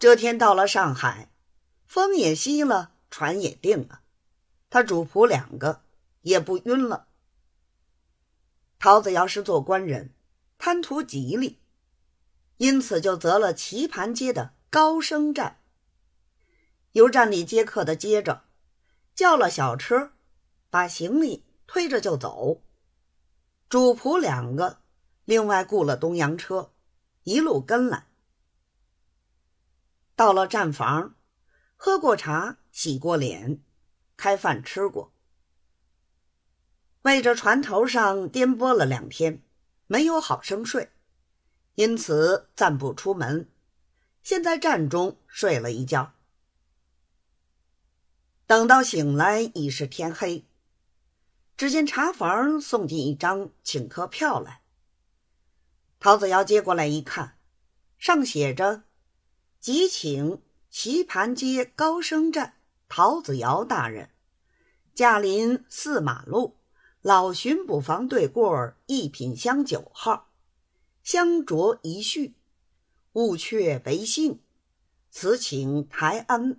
这天到了上海，风也息了，船也定了，他主仆两个也不晕了。陶子尧是做官人，贪图吉利，因此就择了棋盘街的高升站。由站里接客的接着，叫了小车，把行李推着就走。主仆两个另外雇了东洋车，一路跟来。到了站房，喝过茶，洗过脸，开饭吃过。为着船头上颠簸了两天，没有好生睡，因此暂不出门。先在站中睡了一觉。等到醒来已是天黑，只见茶房送进一张请客票来。陶子尧接过来一看，上写着。即请棋盘街高升站陶子尧大人，驾临四马路老巡捕房对过一品香九号，香酌一叙，勿却为信，此请台安。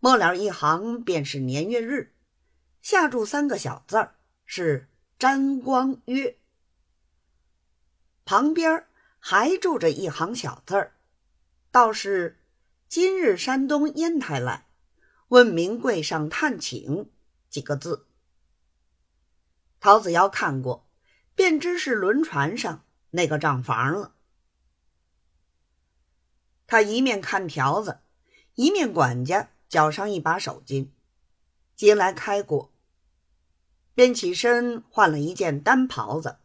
末了一行便是年月日，下注三个小字儿是詹光约，旁边还住着一行小字儿。道是今日山东烟台来，问名贵上探请几个字。陶子尧看过，便知是轮船上那个账房了。他一面看条子，一面管家脚上一把手巾，接来开过，便起身换了一件单袍子，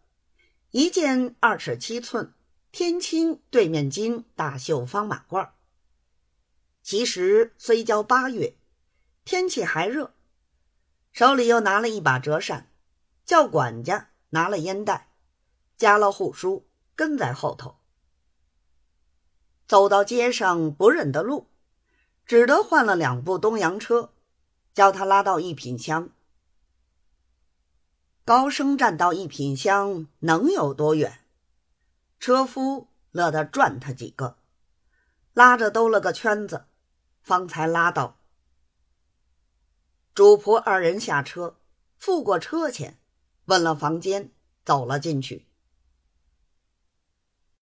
一件二尺七寸。天青对面金大绣方马褂。其实虽交八月，天气还热，手里又拿了一把折扇，叫管家拿了烟袋，加了护书，跟在后头。走到街上不认得路，只得换了两部东洋车，叫他拉到一品香。高升站到一品香能有多远？车夫乐得转他几个，拉着兜了个圈子，方才拉到。主仆二人下车，付过车钱，问了房间，走了进去。